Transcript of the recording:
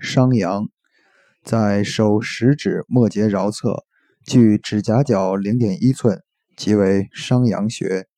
商阳，在手食指末节桡侧，距指甲角零点一寸，即为商阳穴。